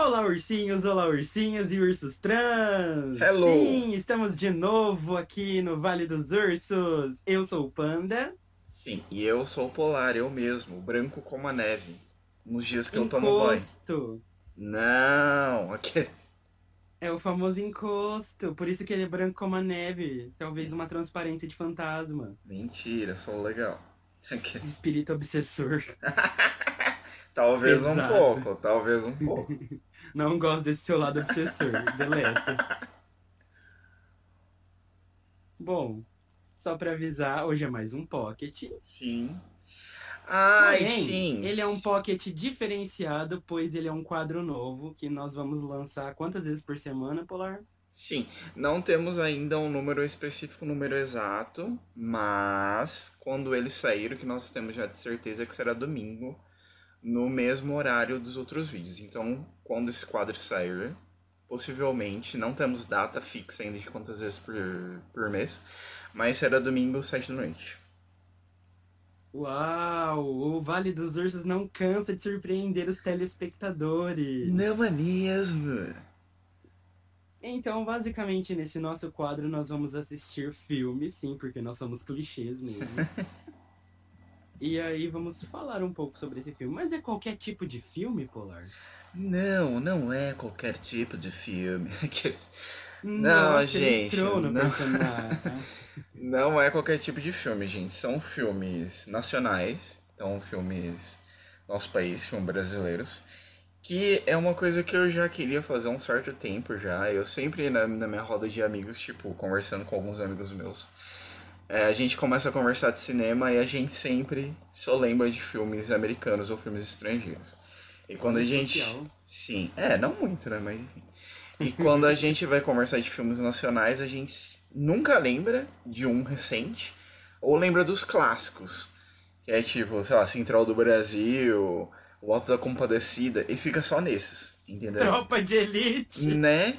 Olá, ursinhos, olá, ursinhas e ursos trans! Hello! Sim, estamos de novo aqui no Vale dos Ursos. Eu sou o Panda. Sim, e eu sou o Polar, eu mesmo, branco como a neve. Nos dias que eu tomo banho. Encosto. Não, aquele. É o famoso encosto, por isso que ele é branco como a neve. Talvez uma transparência de fantasma. Mentira, sou legal. Espírito obsessor. talvez um Exato. pouco, talvez um pouco. Não gosto desse seu lado obsessor. Deleta. Bom, só pra avisar, hoje é mais um pocket. Sim. Ai, Porém, sim. Ele é um pocket diferenciado, pois ele é um quadro novo que nós vamos lançar quantas vezes por semana, Polar? Sim, não temos ainda um número específico, um número exato, mas quando ele sair, o que nós temos já de certeza é que será domingo, no mesmo horário dos outros vídeos. Então, quando esse quadro sair, possivelmente, não temos data fixa ainda de quantas vezes por, por mês, mas será domingo, sete da noite. Uau! O Vale dos Ursos não cansa de surpreender os telespectadores. Não é mesmo? Então, basicamente, nesse nosso quadro, nós vamos assistir filmes, sim, porque nós somos clichês mesmo. e aí vamos falar um pouco sobre esse filme. Mas é qualquer tipo de filme, Polar? Não, não é qualquer tipo de filme. Nossa, ele gente, não. personagem. Não é qualquer tipo de filme, gente. São filmes nacionais, então filmes nosso país, filmes brasileiros, que é uma coisa que eu já queria fazer há um certo tempo já. Eu sempre na, na minha roda de amigos, tipo, conversando com alguns amigos meus, é, a gente começa a conversar de cinema e a gente sempre só lembra de filmes americanos ou filmes estrangeiros. E quando a gente. Sim, é, não muito, né? Mas enfim. E quando a gente vai conversar de filmes nacionais, a gente nunca lembra de um recente, ou lembra dos clássicos. Que é tipo, sei lá, Central do Brasil, O Alto da Compadecida, e fica só nesses, entendeu? Tropa de Elite! Né?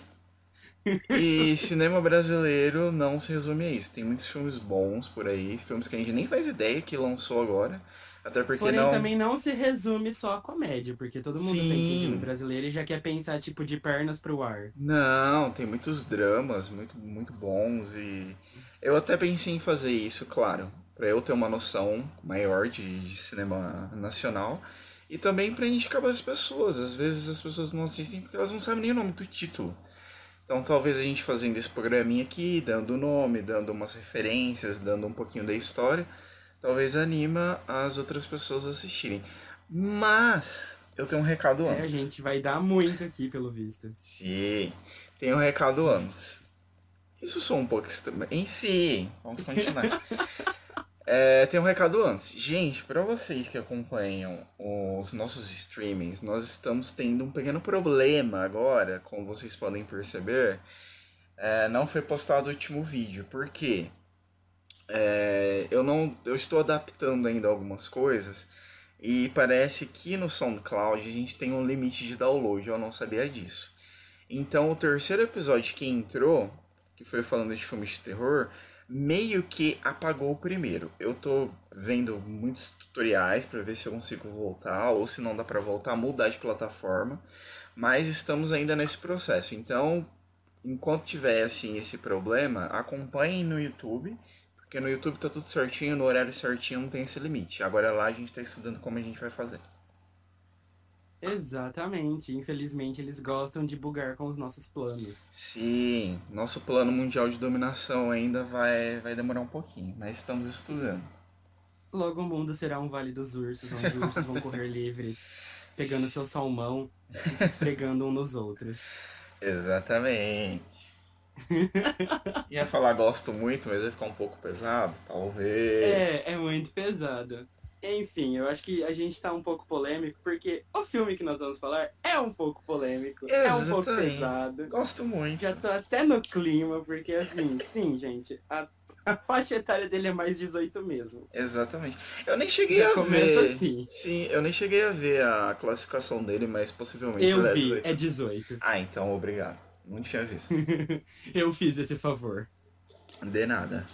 E cinema brasileiro não se resume a isso. Tem muitos filmes bons por aí, filmes que a gente nem faz ideia que lançou agora. Até porque Porém, não. também não se resume só a comédia, porque todo mundo pensa em Sim. filme brasileiro e já quer pensar, tipo, de pernas pro ar. Não, tem muitos dramas muito, muito bons e eu até pensei em fazer isso, claro, pra eu ter uma noção maior de, de cinema nacional e também pra indicar para as pessoas. Às vezes as pessoas não assistem porque elas não sabem nem o nome do título. Então talvez a gente fazendo esse programinha aqui, dando o nome, dando umas referências, dando um pouquinho da história, talvez anima as outras pessoas a assistirem. Mas eu tenho um recado É, a antes. gente vai dar muito aqui, pelo visto. Sim, tem um recado antes. Isso sou um pouco estranho. Enfim, vamos continuar. É, tem um recado antes. Gente, para vocês que acompanham os nossos streamings, nós estamos tendo um pequeno problema agora, como vocês podem perceber. É, não foi postado o último vídeo. Por quê? É, eu não, eu estou adaptando ainda algumas coisas e parece que no SoundCloud a gente tem um limite de download. Eu não sabia disso. Então o terceiro episódio que entrou, que foi falando de filmes de terror, meio que apagou o primeiro. Eu tô vendo muitos tutoriais para ver se eu consigo voltar ou se não dá para voltar, mudar de plataforma, mas estamos ainda nesse processo. Então, enquanto tiver assim esse problema, acompanhem no YouTube, porque no YouTube tá tudo certinho, no horário certinho, não tem esse limite. Agora lá a gente tá estudando como a gente vai fazer. Exatamente. Infelizmente, eles gostam de bugar com os nossos planos. Sim, nosso plano mundial de dominação ainda vai, vai demorar um pouquinho, mas estamos estudando. Logo o mundo será um vale dos ursos, onde os ursos vão correr livres, pegando seu salmão e se esfregando um nos outros. Exatamente. Ia falar gosto muito, mas ia ficar um pouco pesado, talvez. É, é muito pesado. Enfim, eu acho que a gente tá um pouco polêmico, porque o filme que nós vamos falar é um pouco polêmico, é um pouco Exatamente. pesado. Gosto muito. Já tô até no clima, porque assim, sim, gente, a, a faixa etária dele é mais 18 mesmo. Exatamente. Eu nem cheguei Já a ver. assim. Sim, eu nem cheguei a ver a classificação dele, mas possivelmente Eu é vi, 18. é 18. Ah, então obrigado. Não tinha visto. Eu fiz esse favor. De nada.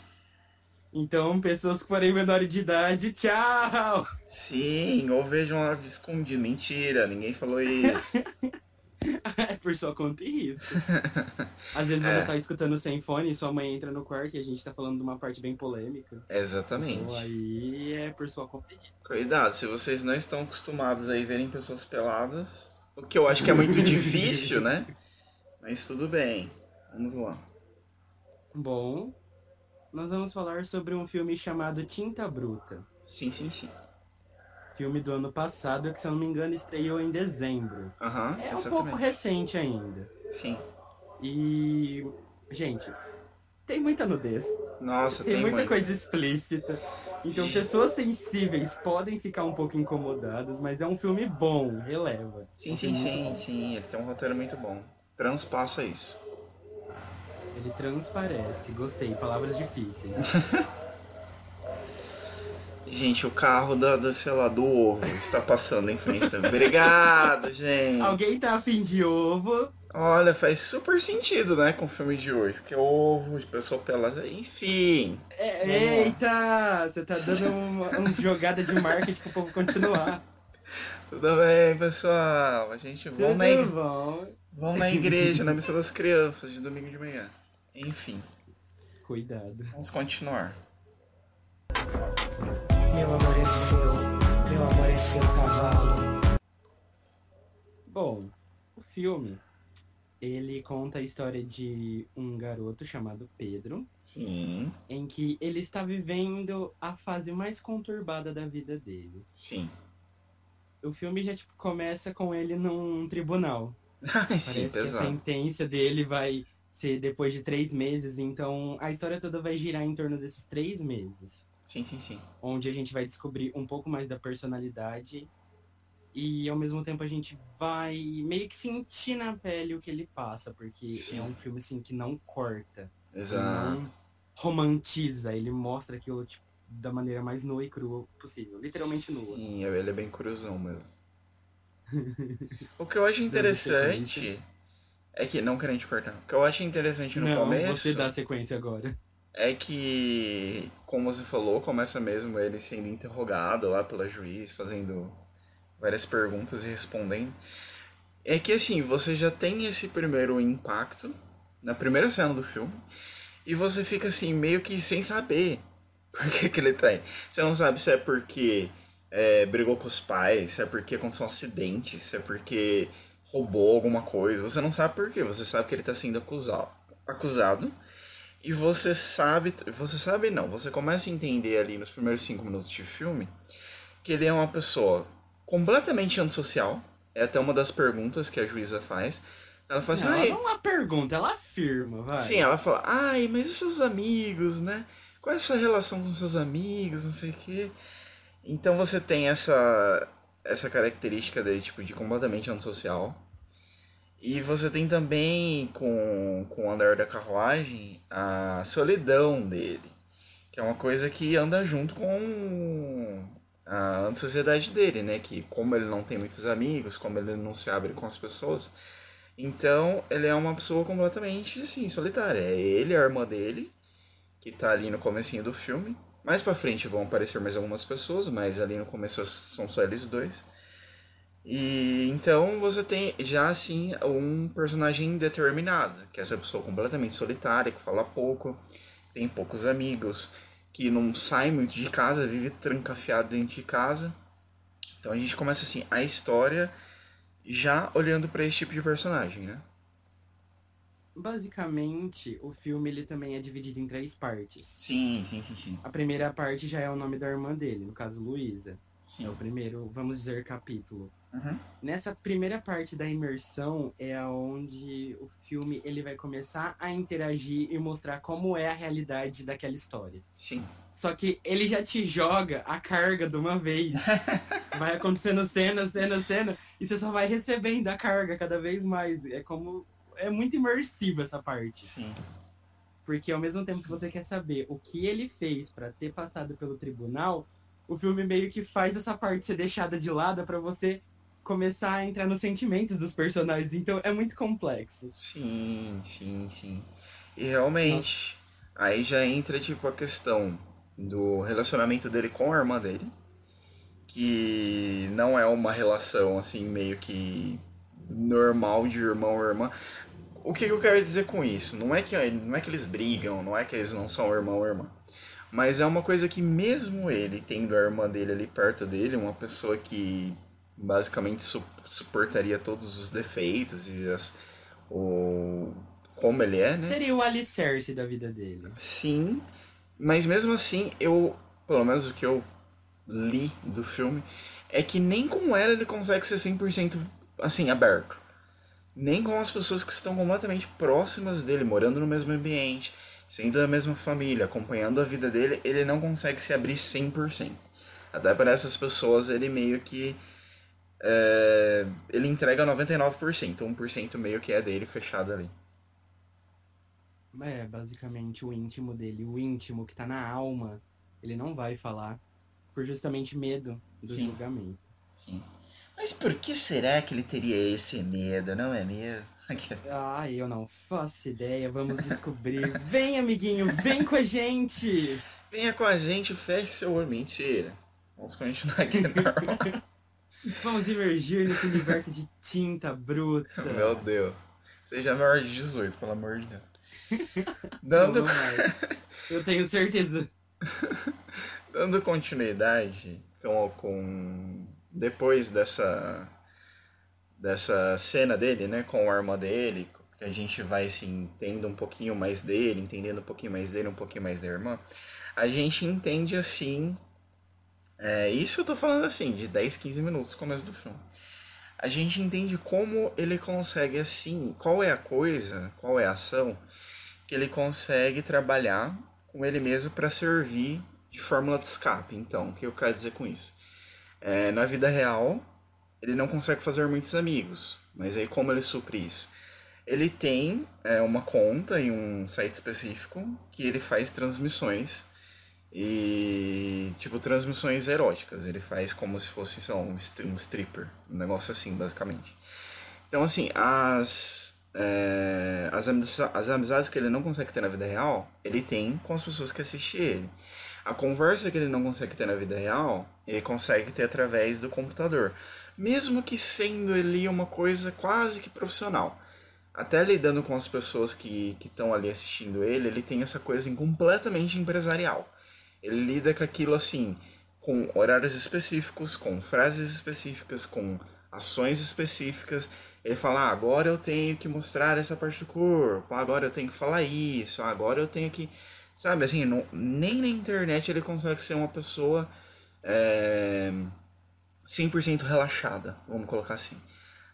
Então, pessoas que forem menores de idade, tchau! Sim, ou vejam a escondido. Mentira, ninguém falou isso. por sua conta e risco. Às vezes É. você tá escutando sem fone e sua mãe entra no quarto e a gente tá falando de uma parte bem polêmica. Exatamente. Então aí é por sua conta e risco. Cuidado, se vocês não estão acostumados a verem pessoas peladas, o que eu acho que é muito difícil, né? Mas tudo bem. Vamos lá. Bom, nós vamos falar sobre um filme chamado Tinta Bruta. Sim, sim, sim. Filme do ano passado que, se eu não me engano, estreou em dezembro. Aham, É um exatamente. pouco recente ainda. Sim. E. Gente, tem muita nudez. Nossa, Tem, tem, muita muito. coisa explícita. Então pessoas sensíveis podem ficar um pouco incomodadas, mas é um filme bom, releva. Sim, Um sim, filme sim, bom. sim. Ele tem um roteiro muito bom. Transpassa isso. Ele transparece. Gostei, palavras difíceis. Gente, o carro da, da, sei lá, do ovo está passando em frente também. Obrigado, gente. Alguém tá afim de ovo? Olha, faz super sentido, né, com o filme de hoje. Porque ovo, de pessoa pelada, enfim. É, lá. eita! Você tá dando uma, uns jogadas de marketing pro povo continuar. Tudo bem, pessoal? A gente vamos na, bom? vamos na igreja, na missa das crianças, de domingo de manhã. Enfim, Cuidado. vamos continuar. Meu amor é seu, meu amor é seu cavalo. Bom, o filme, ele conta a história de um garoto chamado Pedro, Sim, em que ele está vivendo a fase mais conturbada da vida dele. sim. O filme já tipo, começa com ele num tribunal. Ai, sim, Parece que a pesado. sentença dele vai ser depois de três meses, então a história toda vai girar em torno desses três meses. Sim, sim, sim. Onde a gente vai descobrir um pouco mais da personalidade e ao mesmo tempo a gente vai meio que sentir na pele o que ele passa, porque Sim. é um filme assim que não corta, Exato. não romantiza, ele mostra aquilo tipo, da maneira mais nua e crua possível, literalmente nua. Sim, ele é bem curiosão mesmo. o que eu acho interessante. É que, não querendo te cortar, o que eu acho interessante no não, começo você dá sequência agora. é que, como você falou, começa mesmo ele sendo interrogado lá pela juiz, fazendo várias perguntas e respondendo. É que assim, você já tem esse primeiro impacto na primeira cena do filme e você fica assim, meio que sem saber por que, que ele tá aí. Você não sabe se é porque é, brigou com os pais, se é porque aconteceu um acidente, se é porque roubou alguma coisa. Você não sabe por quê, você sabe que ele tá sendo acusado. acusado e você sabe, você sabe não, você começa a entender ali nos primeiros cinco minutos de filme que ele é uma pessoa completamente antissocial. É até uma das perguntas que a juíza faz. Ela fala assim, não, "Ai, ela não é uma pergunta, ela afirma, vai. Sim, ela fala, ai, mas os seus amigos, né? Qual é a sua relação com os seus amigos, não sei o quê. Então você tem essa, essa característica dele, tipo, de completamente antissocial. E você tem também, com, com o andar da carruagem, a solidão dele. Que é uma coisa que anda junto com a antissociedade dele, né? Que como ele não tem muitos amigos, como ele não se abre com as pessoas, então, ele é uma pessoa completamente, assim, solitária. É ele, a irmã dele, que tá ali no comecinho do filme. Mais pra frente vão aparecer mais algumas pessoas, mas ali no começo são só eles dois. E então você tem já assim um personagem determinado, que é essa pessoa completamente solitária, que fala pouco, tem poucos amigos, que não sai muito de casa, vive trancafiado dentro de casa. Então a gente começa assim, a história já olhando pra esse tipo de personagem, né? Basicamente, o filme ele também é dividido em três partes. Sim, sim, sim, sim. A primeira parte já é o nome da irmã dele, no caso Luísa. É Sim. o primeiro, vamos dizer, capítulo. Uhum. Nessa primeira parte da imersão é onde o filme ele vai começar a interagir e mostrar como é a realidade daquela história. Sim. Só que ele já te joga a carga de uma vez. vai acontecendo cena, cena, cena, e você só vai recebendo a carga cada vez mais. É como. É muito imersiva essa parte. Sim. Porque ao mesmo tempo que você quer saber o que ele fez pra ter passado pelo tribunal, o filme meio que faz essa parte ser deixada de lado pra você começar a entrar nos sentimentos dos personagens. Então é muito complexo. Sim, sim, sim. E realmente, aí já entra tipo a questão do relacionamento dele com a irmã dele, que não é uma relação assim meio que normal de irmão ou irmã. O que, eu quero dizer com isso? Não é, que, não é que eles brigam, não é que eles não são irmão ou irmã. Mas é uma coisa que mesmo ele tendo a irmã dele ali perto dele, uma pessoa que basicamente su suportaria todos os defeitos e as, o como ele é, né? Seria o alicerce da vida dele. Sim, mas mesmo assim, eu, pelo menos o que eu li do filme, é que nem com ela ele consegue ser 100% assim, aberto. Nem com as pessoas que estão completamente próximas dele, morando no mesmo ambiente, sendo da mesma família, acompanhando a vida dele, ele não consegue se abrir 100%. Até para essas pessoas ele meio que é, ele entrega 99%, 1% meio que é dele fechado ali. É, basicamente o íntimo dele, o íntimo que tá na alma, ele não vai falar por justamente medo do Sim. julgamento. Sim. Mas por que será que ele teria esse medo, não é mesmo? Ah, eu não faço ideia, vamos descobrir. vem, amiguinho, vem com a gente! Venha com a gente, feche seu olho. Mentira. Vamos continuar aqui normal. Vamos emergir nesse universo de tinta bruta. Meu Deus. Seja maior de 18, pelo amor de Deus. Dando, Não mais. Eu tenho certeza. dando continuidade com, com depois dessa dessa cena dele, né, com a arma dele, que a gente vai assim entendendo um pouquinho mais dele, entendendo um pouquinho mais dele, um pouquinho mais da irmã, a gente entende assim, é, isso eu tô falando assim, de 10, 15 minutos começo do filme. A gente entende como ele consegue assim, qual é a coisa, qual é a ação que ele consegue trabalhar com ele mesmo para servir de fórmula de escape. Então, o que eu quero dizer com isso? É, na vida real, ele não consegue fazer muitos amigos, mas aí como ele supre isso? Ele tem é, uma conta em um site específico que ele faz transmissões e tipo transmissões eróticas. Ele faz como se fosse sei lá, um, um stripper, um negócio assim, basicamente. Então assim, as é, as, amiza- as amizades que ele não consegue ter na vida real, ele tem com as pessoas que assistem ele. A conversa que ele não consegue ter na vida real, ele consegue ter através do computador. Mesmo que sendo ali uma coisa quase que profissional. Até lidando com as pessoas que estão ali assistindo ele, ele tem essa coisa completamente empresarial. Ele lida com aquilo assim, com horários específicos, com frases específicas, com ações específicas. Ele fala, ah, agora eu tenho que mostrar essa parte do corpo, agora eu tenho que falar isso, agora eu tenho que. Sabe, assim, não- nem na internet ele consegue ser uma pessoa é, 100% relaxada, vamos colocar assim.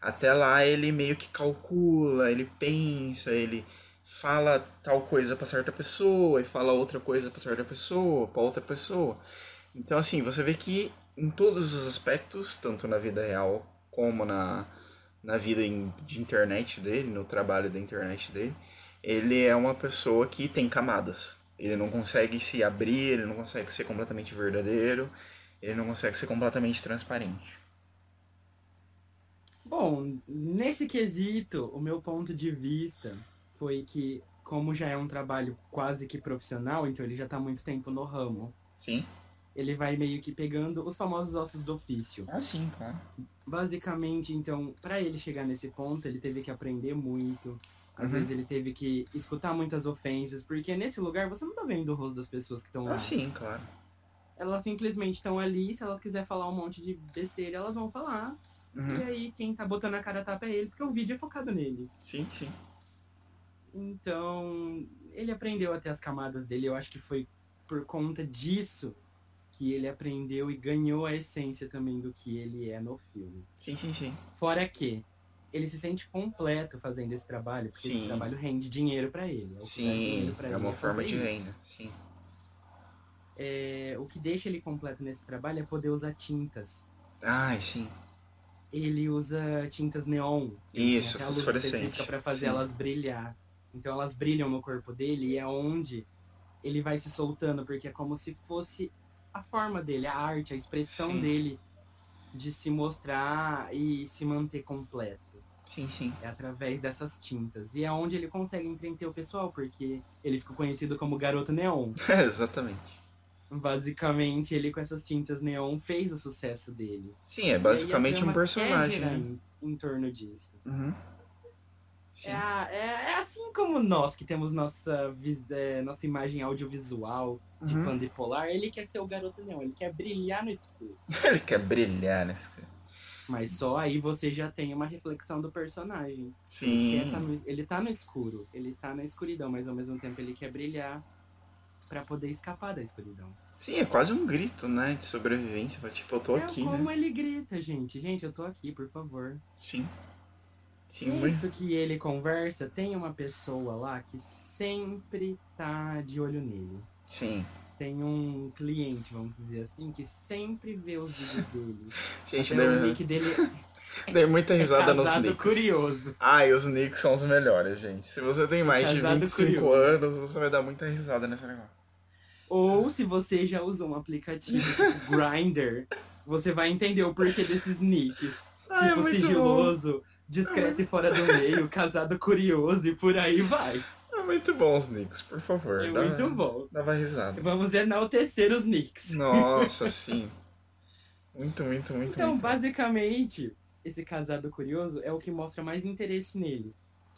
Até lá ele meio que calcula, ele pensa, ele fala tal coisa pra certa pessoa e fala outra coisa pra certa pessoa, pra outra pessoa. Então assim, você vê que em todos os aspectos, tanto na vida real como na, na vida de internet dele, no trabalho da internet dele, ele é uma pessoa que tem camadas. Ele não consegue se abrir, ele não consegue ser completamente verdadeiro, ele não consegue ser completamente transparente. Bom, nesse quesito, o meu ponto de vista foi que, como já é um trabalho quase que profissional, então ele já tá há muito tempo no ramo, Sim? ele vai meio que pegando os famosos ossos do ofício. Ah, sim, claro. Basicamente, então, pra ele chegar nesse ponto, ele teve que aprender muito. Às Uhum. vezes ele teve que escutar muitas ofensas, porque nesse lugar você não tá vendo o rosto das pessoas que estão lá. Ah, sim, claro. Elas simplesmente estão ali, se elas quiserem falar um monte de besteira, elas vão falar. E Uhum. aí quem tá botando a cara tapa é ele, porque o vídeo é focado nele. Sim, sim. Então, ele aprendeu até as camadas dele. Eu acho que foi por conta disso que ele aprendeu e ganhou a essência também do que ele é no filme. Sim, sim, sim. Fora que ele se sente completo fazendo esse trabalho, porque Sim. esse trabalho rende dinheiro pra ele. É Sim, é uma forma fazer de renda. Sim. É, o que deixa ele completo nesse trabalho é poder usar tintas. Ai, sim. Ele usa tintas neon. Isso, luz fosforescente. pra fazer Sim. elas brilhar. Então elas brilham no corpo dele e é onde ele vai se soltando, porque é como se fosse a forma dele, a arte, a expressão Sim. dele de se mostrar e se manter completo. Sim, sim. É através dessas tintas. E é onde ele consegue entreter o pessoal, porque ele ficou conhecido como Garoto Neon. Exatamente. Basicamente, ele com essas tintas neon fez o sucesso dele. Sim, é basicamente um personagem, né? em, em torno disso. Uhum. É, é- é assim como nós que temos nossa, é, nossa imagem audiovisual de Uhum. panda e polar, ele quer ser o garoto neon, ele quer brilhar no escuro. Ele quer brilhar nesse. Mas só aí você já tem uma reflexão do personagem. Sim. Ele, tá no, ele tá no escuro, ele tá na escuridão, mas ao mesmo tempo ele quer brilhar pra poder escapar da escuridão. Sim, é quase um grito, né? De sobrevivência. Tipo, eu tô é aqui, como né? ele grita, gente. Gente, eu tô aqui, por favor. Sim. Sim, muito. Isso que ele conversa, tem uma pessoa lá que sempre tá de olho nele. Sim. Tem um cliente, vamos dizer assim, que sempre vê os vídeos dele. Gente, Até o nick dele dei muita é risada nos casado nicks. curioso. Ai, os nicks são os melhores, gente. Se você tem mais de Casado 25 curioso. anos, você vai dar muita risada nesse negócio. Ou se você já usou um aplicativo tipo Grindr, você vai entender o porquê desses nicks. Ai, é tipo muito sigiloso, discreto e fora do meio, casado curioso e por aí vai. Muito bom os nicks, por favor. É dá- muito bom. Dava risada. Vamos enaltecer os nicks. Nossa, sim. Muito, muito, muito, Então, muito. basicamente, esse casado curioso é o que mostra mais interesse nele.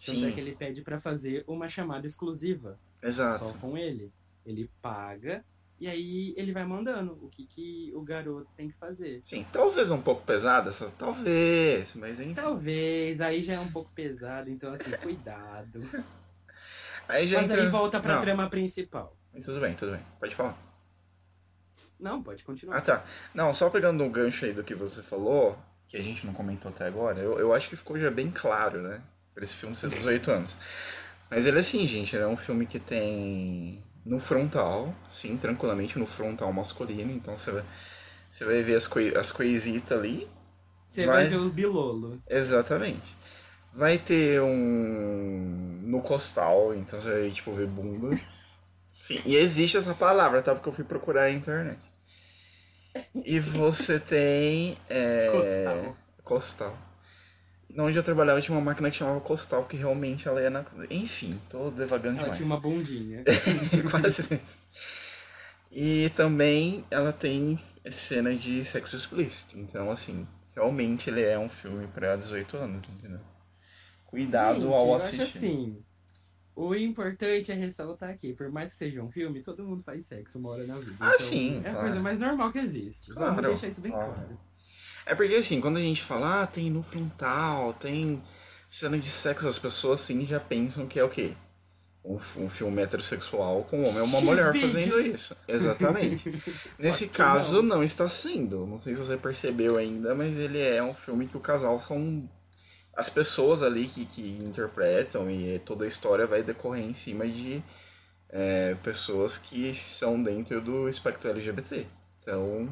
Tanto é que Sim, ele pede pra fazer uma chamada exclusiva só exato. com ele. Ele paga e aí ele vai mandando o que, que o garoto tem que fazer. Sim, talvez um pouco pesada, essa- talvez, mas enfim. Talvez, aí já é um pouco pesado, então assim, cuidado. Aí já Mas entra... aí volta pra Não, trama principal. mas tudo bem, tudo bem. Pode falar. Não, pode continuar. Ah, tá. Não, só pegando um gancho aí do que você falou, que a gente não comentou até agora, eu, eu acho que ficou já bem claro, né? Pra esse filme ser 18 anos. Mas ele é assim, gente, ele é um filme que tem no frontal, sim, tranquilamente no frontal masculino, então você vai, você vai ver as, coi as coisitas ali. Você vai- vai ver o Bilolo. Exatamente. Vai ter um no costal, então você vai, tipo, ver bunda. Sim, e existe essa palavra, tá? Porque eu fui procurar na internet. E você tem. É... Costal. Costal. Onde eu trabalhava tinha uma máquina que chamava Costal, que realmente ela ia na. Enfim, tô devagando Ela demais. tinha uma bundinha. Quase isso. E também ela tem cenas de sexo explícito. Então, assim, realmente ele é um filme pra 18 anos, entendeu? Cuidado Gente, ao eu assistir. Acho assim, o importante é ressaltar aqui, por mais que seja um filme, todo mundo faz sexo uma hora na vida. Ah, Então, sim, É a claro. coisa mais normal que existe. Claro, Vamos deixar isso bem claro. claro. É porque assim, quando a gente fala, ah, tem no frontal, tem cena de sexo, as pessoas assim já pensam que é o quê? Um, um filme heterossexual com um homem ou uma mulher fazendo isso. Exatamente. Nesse caso, não. não. está sendo. Não sei se você percebeu ainda, mas ele é um filme que o casal são as pessoas ali que, que interpretam e toda a história vai decorrer em cima de é, pessoas que são dentro do espectro LGBT. Então,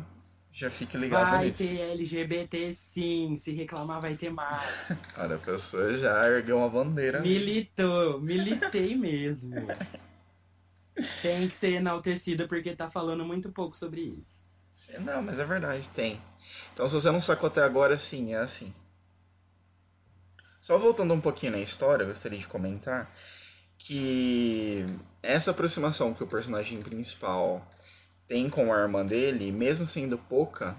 já fique ligado Vai nisso. ter LGBT sim, se reclamar vai ter mais. Cara, a pessoa já ergueu uma bandeira. Militou, militei mesmo. Tem que ser enaltecida porque tá falando muito pouco sobre isso. Não, mas é verdade, tem. Então, se você não sacou até agora, sim, é assim. Só voltando um pouquinho na história, eu gostaria de comentar que essa aproximação que o personagem principal tem com a irmã dele, mesmo sendo pouca,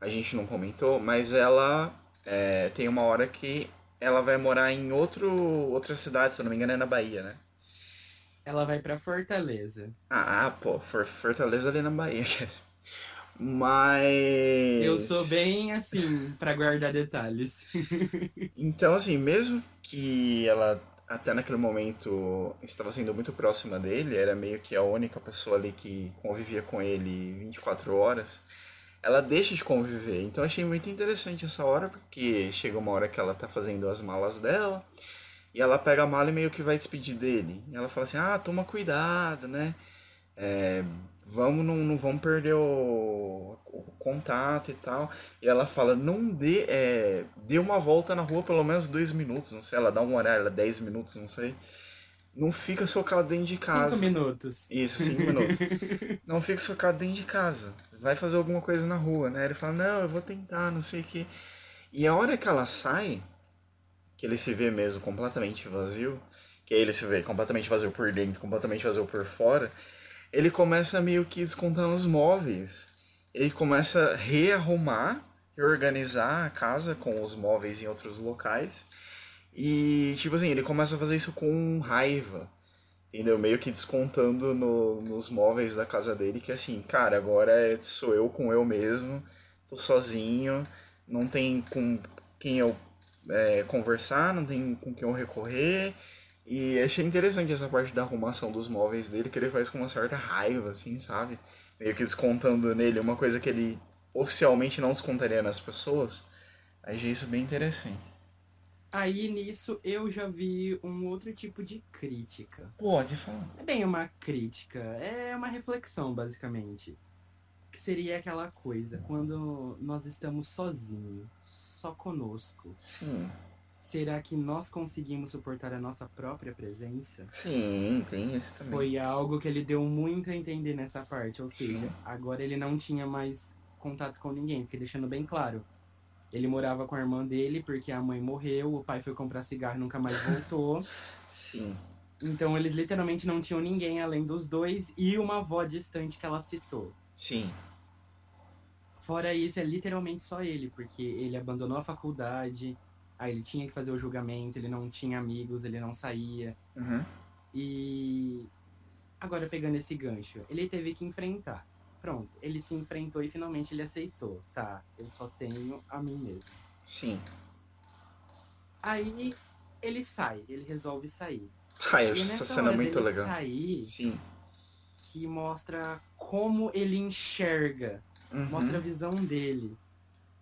a gente não comentou, mas ela é, tem uma hora que ela vai morar em outro, outra cidade, se eu não me engano é na Bahia, né? Ela vai pra Fortaleza. Ah, pô, For- Fortaleza ali na Bahia. Mas. Eu sou bem assim, pra guardar detalhes. Então, assim, mesmo que ela até naquele momento estava sendo muito próxima dele, era meio que a única pessoa ali que convivia com ele 24 horas, ela deixa de conviver. Então, eu achei muito interessante essa hora, porque chega uma hora que ela tá fazendo as malas dela, e ela pega a mala e meio que vai despedir dele. E ela fala assim: ah, toma cuidado, né? É, vamos, não, não vamos perder o, o contato e tal. E ela fala, não dê, é, dê uma volta na rua pelo menos dois minutos, não sei, ela dá um horário, ela 10 minutos, não sei. Não fica socado dentro de casa. Cinco minutos. Isso, cinco minutos. Não fica socado dentro de casa. Vai fazer alguma coisa na rua, né? Ele fala, não, eu vou tentar, não sei o que. E a hora que ela sai, que ele se vê mesmo completamente vazio, que aí ele se vê completamente vazio por dentro, completamente vazio por fora, ele começa meio que descontando os móveis. Ele começa a rearrumar, reorganizar a casa com os móveis em outros locais. E, tipo assim, ele começa a fazer isso com raiva. Entendeu? Meio que descontando no, nos móveis da casa dele, que assim, cara, agora é, sou eu com eu mesmo, tô sozinho, não tem com quem eu é, conversar, não tem com quem eu recorrer. E achei interessante essa parte da arrumação dos móveis dele, que ele faz com uma certa raiva, assim, sabe? Meio que descontando nele uma coisa que ele oficialmente não descontaria nas pessoas. Achei isso bem interessante. Aí nisso eu já vi um outro tipo de crítica. Pode falar. É bem uma crítica, é uma reflexão, basicamente. Que seria aquela coisa, quando nós estamos sozinhos, só conosco. Sim. Será que nós conseguimos suportar a nossa própria presença? Sim, tem isso também. Foi algo que ele deu muito a entender nessa parte. Ou seja, Sim. agora ele não tinha mais contato com ninguém, porque deixando bem claro. Ele morava com a irmã dele porque a mãe morreu, o pai foi comprar cigarro e nunca mais voltou. Sim. Então eles literalmente não tinham ninguém além dos dois e uma avó distante que ela citou. Sim. Fora isso, é literalmente só ele, porque ele abandonou a faculdade, aí ele tinha que fazer o julgamento, ele não tinha amigos, ele não saía. Uhum. E agora pegando esse gancho, ele teve que enfrentar. Pronto, ele se enfrentou e finalmente ele aceitou. Tá, eu só tenho a mim mesmo. Sim. Aí ele sai, ele resolve sair. Ai, essa cena é muito legal. sair, Sim. que mostra como ele enxerga, Uhum. mostra a visão dele.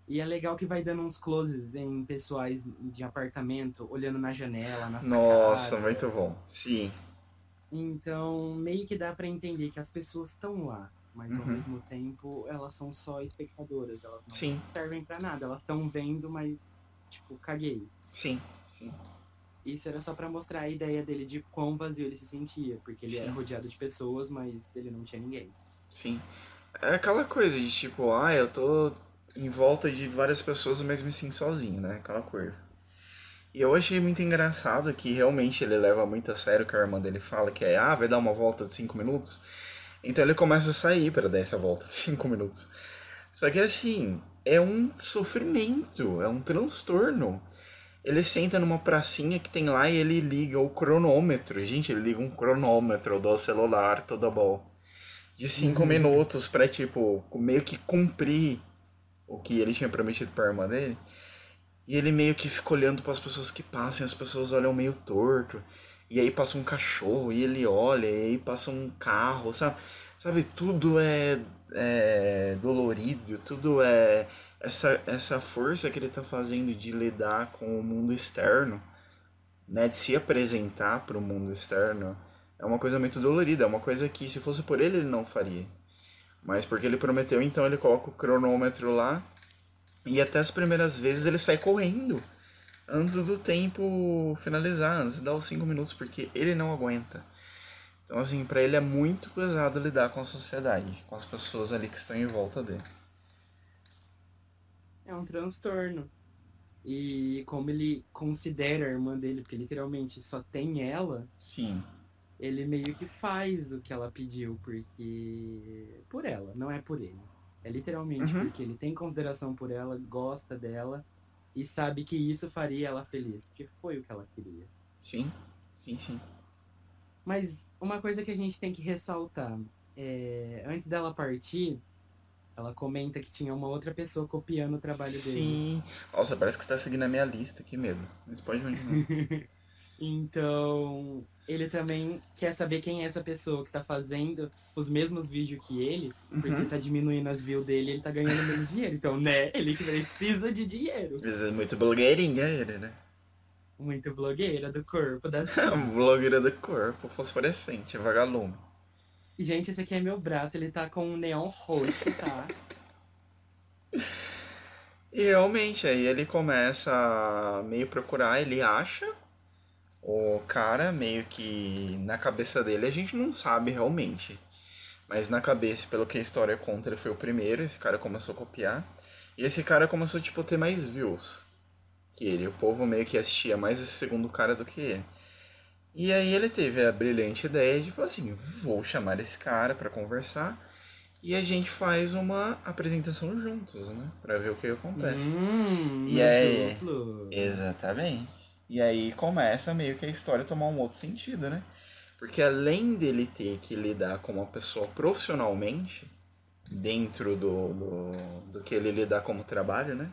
E é legal que vai dando uns closes em pessoais de apartamento, olhando na janela, na Nossa, sacada. muito bom. Sim. Então, meio que dá pra entender que as pessoas estão lá, mas ao Uhum. mesmo tempo elas são só espectadoras, elas não Sim. servem pra nada, elas estão vendo, mas tipo, caguei. Sim. Sim. Isso era só pra mostrar a ideia dele de quão vazio ele se sentia, porque ele Sim. era rodeado de pessoas, mas ele não tinha ninguém. Sim. É aquela coisa de tipo, ah, eu tô em volta de várias pessoas, mas me sinto sozinho, né? Aquela coisa. E eu achei muito engraçado que realmente ele leva muito a sério o que a irmã dele fala, que é, ah, vai dar uma volta de 5 minutos. Então ele começa a sair para dar essa volta de 5 minutos. Só que assim, é um sofrimento, é um transtorno. Ele senta numa pracinha que tem lá e ele liga o cronômetro. Gente, ele liga um cronômetro do celular toda bom. De 5 minutos pra, tipo, meio que cumprir o que ele tinha prometido pra irmã dele. E ele meio que fica olhando para as pessoas que passam, as pessoas olham meio torto. E aí passa um cachorro, e ele olha, e aí passa um carro, sabe? Sabe, tudo é, é dolorido, tudo é essa, essa força que ele tá fazendo de lidar com o mundo externo, né? De se apresentar para o mundo externo, é uma coisa muito dolorida, é uma coisa que se fosse por ele ele não faria. Mas porque ele prometeu, então ele coloca o cronômetro lá e até as primeiras vezes ele sai correndo antes do tempo finalizar, antes de dar os 5 minutos, porque ele não aguenta. Então, assim, pra ele é muito pesado lidar com a sociedade, com as pessoas ali que estão em volta dele. É um transtorno. E como ele considera a irmã dele, porque literalmente só tem ela, Sim, ele meio que faz o que ela pediu, porque. Por ela, não é por ele. É literalmente Uhum. porque ele tem consideração por ela, gosta dela e sabe que isso faria ela feliz, porque foi o que ela queria. sim, sim, sim. Mas uma coisa que a gente tem que ressaltar, é, antes dela partir, ela comenta que tinha uma outra pessoa copiando o trabalho dele. Sim. Nossa, parece que você tá seguindo a minha lista, que medo. Mas pode continuar. Então, ele também quer saber quem é essa pessoa que tá fazendo os mesmos vídeos que ele, porque Uhum. tá diminuindo as views dele e ele tá ganhando menos dinheiro. Então, né, ele que precisa de dinheiro. Mas é muito blogueirinha ele, né? Muito blogueira do corpo da Blogueira do corpo, fosforescente, vagalume. Gente, esse aqui é meu braço, ele tá com um neon roxo, tá? E realmente, aí ele começa a meio procurar, ele acha o cara meio que na cabeça dele a gente não sabe realmente. Mas na cabeça, pelo que a história conta, ele foi o primeiro, esse cara começou a copiar. E esse cara começou, tipo, a ter mais views que ele. O povo meio que assistia mais esse segundo cara do que ele. E aí ele teve a brilhante ideia de falar assim, vou chamar esse cara pra conversar e a gente faz uma apresentação juntos, né? Pra ver o que acontece. Hum, E aí? duplo. Exatamente. E aí começa meio que a história tomar um outro sentido, né? Porque além dele ter que lidar com uma pessoa profissionalmente, dentro do, do, do que ele lidar como trabalho, né?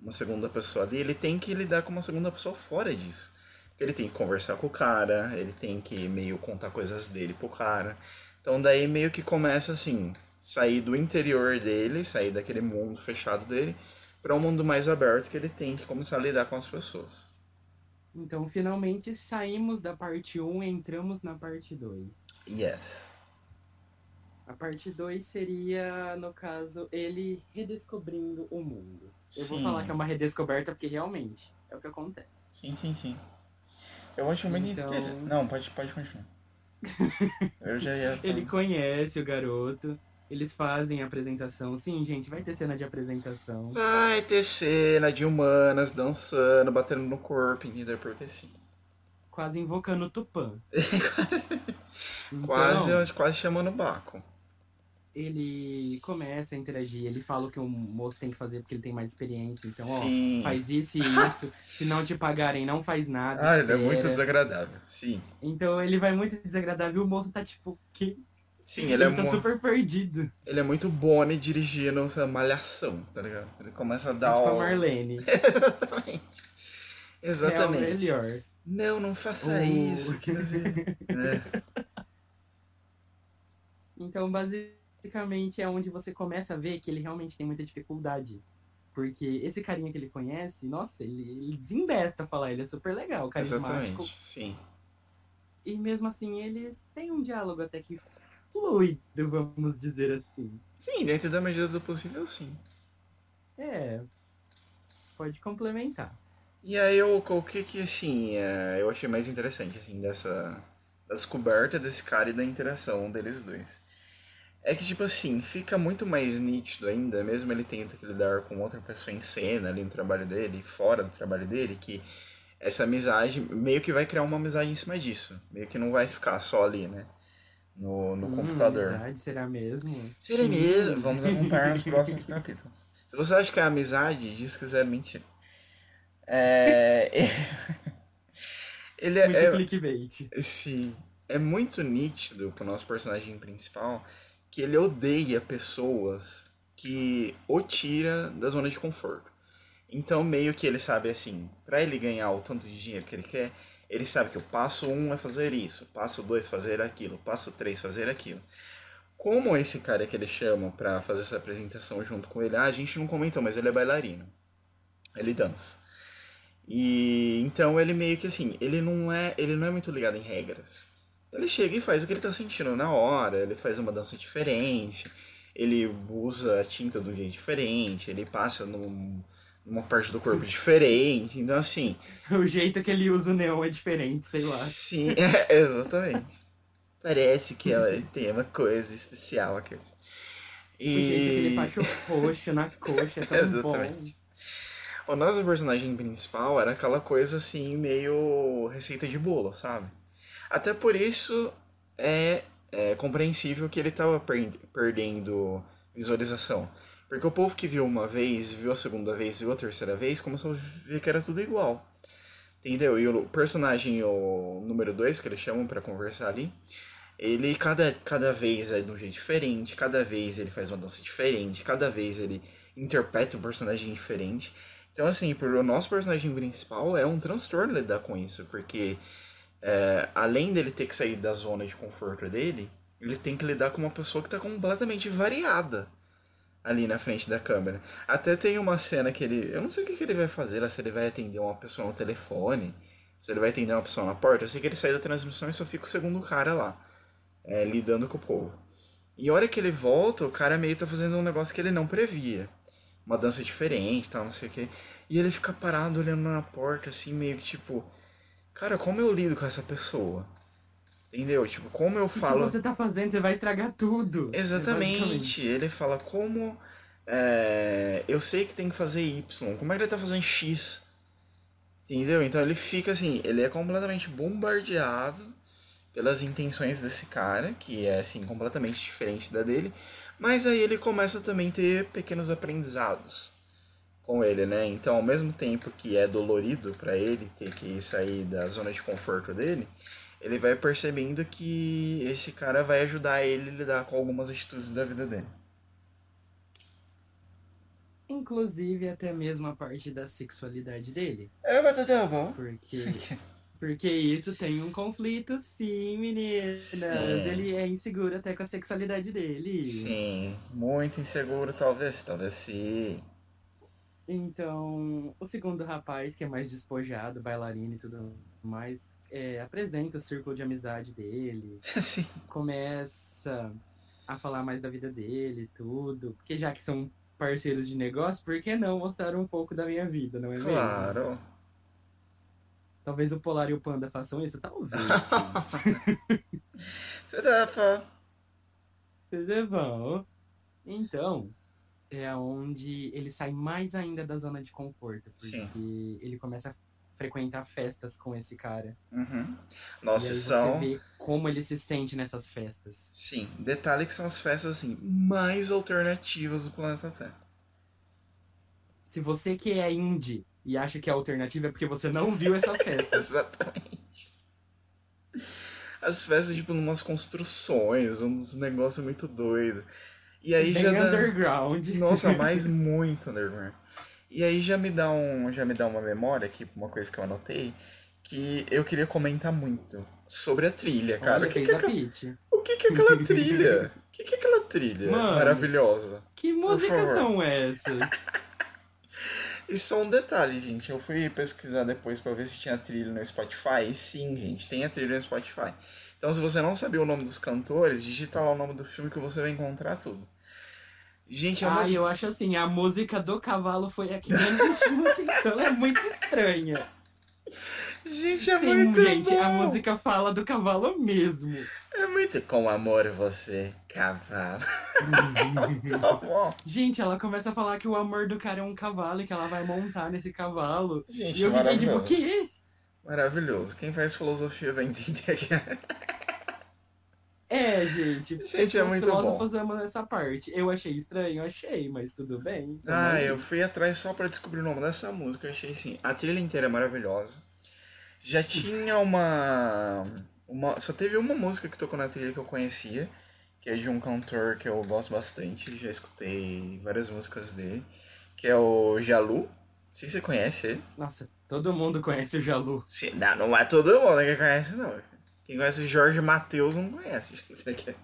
Uma segunda pessoa ali, ele tem que lidar com uma segunda pessoa fora disso. Ele tem que conversar com o cara, ele tem que meio contar coisas dele pro cara. Então daí meio que começa assim, sair do interior dele, sair daquele mundo fechado dele, para um mundo mais aberto que ele tem que começar a lidar com as pessoas. Então, finalmente saímos da parte 1 e entramos na parte 2. Yes. A parte 2 seria, no caso, ele redescobrindo o mundo. Eu vou Sim. falar que é uma redescoberta porque realmente é o que acontece. Sim, sim, sim. Eu acho muito Então- interessante. Não, pode, pode continuar. Eu já ia. Ele conhece o garoto, eles fazem a apresentação. Sim, gente, vai ter cena de apresentação. Vai ter cena de humanas dançando, batendo no corpo, entendeu? Porque sim. Quase invocando o Tupã. Então, Quase, quase chamando o Baco. ele começa a interagir, ele fala o que o moço tem que fazer porque ele tem mais experiência. Então, Sim. ó, faz isso e isso. Se não te pagarem, não faz nada. Ah, ele é muito espera. desagradável. Sim. Então ele vai muito desagradável e o moço tá tipo, que? Sim, ele é, tá mu- super perdido. ele é muito Bonnie dirigindo essa malhação, tá ligado? Ele começa a É dar tipo a o- Marlene. Exatamente. É o Exatamente. melhor. Não, não faça O- isso. É. Então, basicamente, é onde você começa a ver que ele realmente tem muita dificuldade. Porque esse carinha que ele conhece, nossa, ele, ele desembesta falar, ele é super legal, carismático. Exatamente. Sim. E mesmo assim, ele tem um diálogo até que fluido, vamos dizer assim. Sim, dentro da medida do possível, sim. É. Pode complementar. E aí, eu, o que que, assim, é, eu achei mais interessante, assim, dessa da descoberta desse cara e da interação deles dois. É que, tipo assim, fica muito mais nítido ainda, mesmo ele tendo que lidar com outra pessoa em cena ali no trabalho dele, fora do trabalho dele, que essa amizade meio que vai criar uma amizade em cima disso. Meio que não vai ficar só ali, né? No, no Hum, computador. amizade, será mesmo? Seria mesmo? Vamos acompanhar nos próximos capítulos. Se você acha que é amizade, diz que zero mentira. É... Ele é, Muito é- clickbait. Sim. É muito nítido pro nosso personagem principal que ele odeia pessoas que o tira da zona de conforto. Então, meio que ele sabe assim, pra ele ganhar o tanto de dinheiro que ele quer, ele sabe que o passo um é fazer isso, passo dois fazer aquilo, passo três fazer aquilo. Como esse cara que ele chama pra fazer essa apresentação junto com ele, ah, a gente não comentou, mas ele é bailarino. Ele dança. E então ele meio que assim, ele não é, ele não é muito ligado em regras. Ele chega e faz o que ele tá sentindo na hora, ele faz uma dança diferente, ele usa a tinta de um jeito diferente, ele passa num, numa parte do corpo diferente. Então assim, O jeito que ele usa o neon é diferente, sei lá. Sim, é, exatamente. Parece que ela tem uma coisa especial aqui. O jeito que ele E baixa o roxo na coxa é tão bom. Exatamente. o nosso personagem principal era aquela coisa assim, meio receita de bolo, sabe? Até por isso é, é compreensível que ele tava per- perdendo visualização. Porque o povo que viu uma vez, viu a segunda vez, viu a terceira vez, começou a ver que era tudo igual. Entendeu? E o personagem, o número 2, que eles chamam pra conversar ali, ele cada, cada vez é de um jeito diferente, cada vez ele faz uma dança diferente, cada vez ele interpreta um personagem diferente. Então, assim, pro nosso personagem principal é um transtorno lidar com isso, porque é, além dele ter que sair da zona de conforto dele, ele tem que lidar com uma pessoa que tá completamente variada ali na frente da câmera. Até tem uma cena que ele. Eu não sei o que, que ele vai fazer, se ele vai atender uma pessoa no telefone, se ele vai atender uma pessoa na porta. Eu sei que ele sai da transmissão e só fica o segundo cara lá, é, lidando com o povo. E a hora que ele volta, o cara meio tá fazendo um negócio que ele não previa. Uma dança diferente tal, não sei o que. E ele fica parado olhando na porta, assim, meio que tipo. Cara, como eu lido com essa pessoa? Entendeu? Tipo, como eu O que falo. você tá fazendo? Você vai estragar tudo. Exatamente. Ele fala como é, eu sei que tem que fazer Y. Como é que ele tá fazendo X? Entendeu? Então ele fica assim, ele é completamente bombardeado pelas intenções desse cara, que é assim completamente diferente da dele, mas aí ele começa também a ter pequenos aprendizados com ele, né? Então, ao mesmo tempo que é dolorido para ele ter que sair da zona de conforto dele, ele vai percebendo que esse cara vai ajudar ele a lidar com algumas atitudes da vida dele. Inclusive até mesmo a parte da sexualidade dele. É, mas tá bom. Porque, porque isso tem um conflito, sim, meninas. Sim. Ele é inseguro até com a sexualidade dele. Sim, muito inseguro, talvez, talvez sim. Então, o segundo rapaz, que é mais despojado, bailarino e tudo mais, é, apresenta o círculo de amizade dele, Sim. começa a falar mais da vida dele tudo. Porque já que são parceiros de negócio, por que não mostrar um pouco da minha vida, não é mesmo? Claro. Talvez o Polar e o Panda façam isso? Talvez. Tafa. Tudo bom? Então, é onde ele sai mais ainda da zona de conforto. Porque Sim. ele começa a frequentar festas com esse cara. Uhum. e Nossa, aí são. você vê como ele se sente nessas festas. Sim, detalhe que são as festas assim mais alternativas do planeta Terra. Se você que é indie e acha que é alternativa é porque você não viu essa festa. Exatamente. As festas, tipo, numas construções, uns negócios muito doidos. E aí Bem já dá... underground. Nossa, mas muito underground. E aí já me dá um, já me dá uma memória aqui, uma coisa que eu anotei, que eu queria comentar muito sobre a trilha, cara. Olha, o que, que, é, aquela- o que, que é aquela trilha? O que, que é aquela trilha Mano. maravilhosa? Que músicas são essas? E só um detalhe, gente. Eu fui pesquisar depois pra ver se tinha trilha no Spotify. E sim, gente, tem a trilha no Spotify. Então, se você não sabia o nome dos cantores, digita lá o nome do filme que você vai encontrar tudo. Gente, é uma. Ah, eu acho assim, a música do cavalo foi a que menos atenção. É muito estranha. Gente, é Sim, muito gente, bom. a música fala do cavalo mesmo. É muito com amor você, cavalo. Tá bom. gente, ela começa a falar que o amor do cara é um cavalo e que ela vai montar nesse cavalo. Gente, e eu fiquei tipo, maravilhoso. que? Maravilhoso. Quem faz filosofia vai entender que É, gente. Gente, é muito filósofos amam essa parte. Eu achei estranho, achei, mas tudo bem. Ah, eu fui atrás só pra descobrir o nome dessa música. Eu achei assim, a trilha inteira é maravilhosa. Já tinha uma, uma. Só teve uma música que tocou na trilha que eu conhecia, que é de um cantor que eu gosto bastante. Já escutei várias músicas dele, que é o Jalu. Não sei se você conhece ele. Nossa, todo mundo conhece o Jalu. Se, não, não é todo mundo que conhece, não. Quem conhece Jorge Matheus não conhece. É-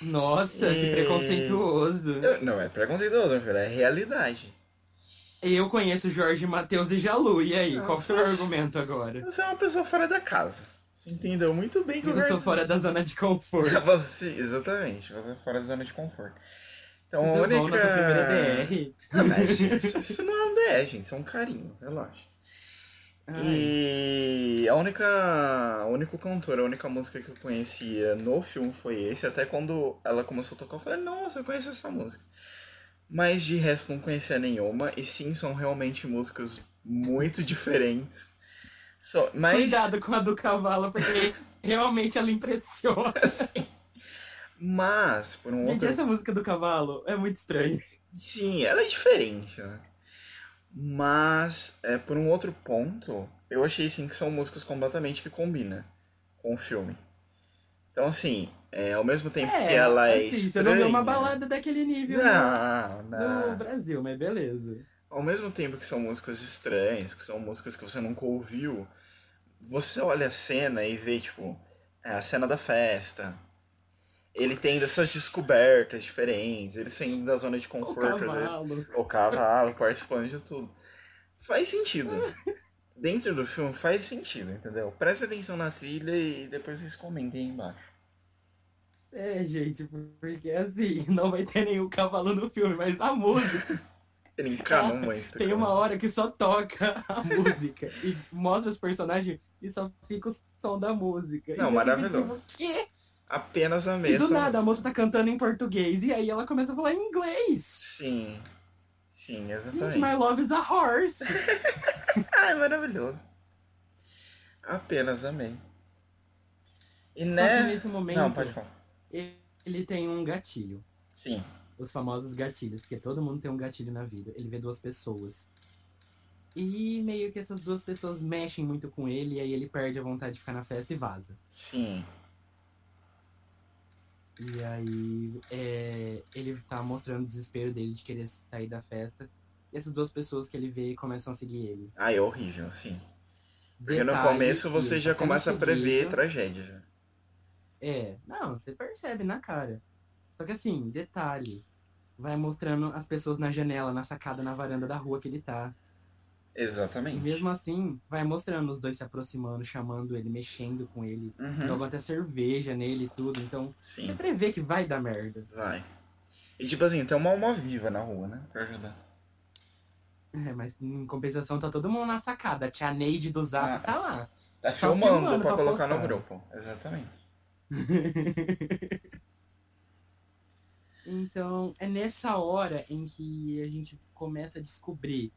Nossa, que E- preconceituoso. Eu- Não é preconceituoso, meu filho, é realidade. Eu conheço Jorge Matheus e Jalu. E aí, Não, qual foi o você- argumento agora? Você é uma pessoa fora da casa. Você entendeu muito bem que eu Eu sou fora da zona de conforto. Você, exatamente, você é fora da zona de conforto. Então a única. bom, primeira DR. Ah, mas isso, isso não é um DR, gente, isso é um carinho, relaxa. Ai, E a única. O único cantor, a única música que eu conhecia no filme foi esse. Até quando ela começou a tocar, eu falei, nossa, eu conheço essa música. Mas de resto não conhecia nenhuma. E sim, são realmente músicas muito diferentes. Só, mas. Cuidado com a do cavalo, porque realmente ela impressiona. Assim. Mas, por um Gente, outro. essa música do cavalo é muito estranha. Sim, ela é diferente, né? Mas, é, por um outro ponto, eu achei sim que são músicas completamente que combinam com o filme. Então, assim, é, ao mesmo tempo que ela é assim, Você estranha... não deu uma balada daquele nível Não, no, não. no Brasil, mas beleza. Ao mesmo tempo que são músicas estranhas, que são músicas que você nunca ouviu, você olha a cena e vê, tipo, é a cena da festa. Ele tem essas descobertas diferentes, ele saindo da zona de O conforto dele. cavalo. o cavalo participando de tudo. Faz sentido. Dentro do filme faz sentido, entendeu? Presta atenção na trilha e depois vocês comentem aí embaixo. É, gente, porque assim, não vai ter nenhum cavalo no filme, mas a música Ele encanou muito. tem uma hora que só toca a música e mostra os personagens e só fica o som da música. Não, e eu maravilhoso. tipo, quê? Apenas a E do nada a moça tá cantando em português e aí ela começa a falar em inglês. Sim. Sim, Gente, exatamente. my love is a horse. Ai, maravilhoso. Apenas amei. E Só que né? nesse momento, Não, pode falar. ele tem um gatilho. Sim. Os famosos gatilhos, porque todo mundo tem um gatilho na vida. Ele vê duas pessoas. E meio que essas duas pessoas mexem muito com ele, e aí ele perde a vontade de ficar na festa e vaza. Sim. E aí é, ele tá mostrando o desespero dele de querer sair da festa. E essas duas pessoas que ele vê começam a seguir ele. Ah, é horrível, sim. Porque no Detalhe começo que você já tá sendo começa a prever seguido. tragédia já. É, não, você percebe na cara. Só que assim, detalhe. Vai mostrando as pessoas na janela, na sacada, na varanda da rua que ele tá. E Exatamente. mesmo assim, vai mostrando os dois se aproximando, chamando ele, mexendo com ele. Uhum. Até cerveja nele e tudo. Então, você Sim, prevê que vai dar merda. vai. E tipo assim, tem uma alma viva na rua, né? Pra ajudar. É, mas em compensação tá todo mundo na sacada. A tia Neide do Zap Ah. tá lá. Tá filmando, filmando pra pra colocar no postar. grupo. Exatamente. Então, é nessa hora em que a gente começa a descobrir.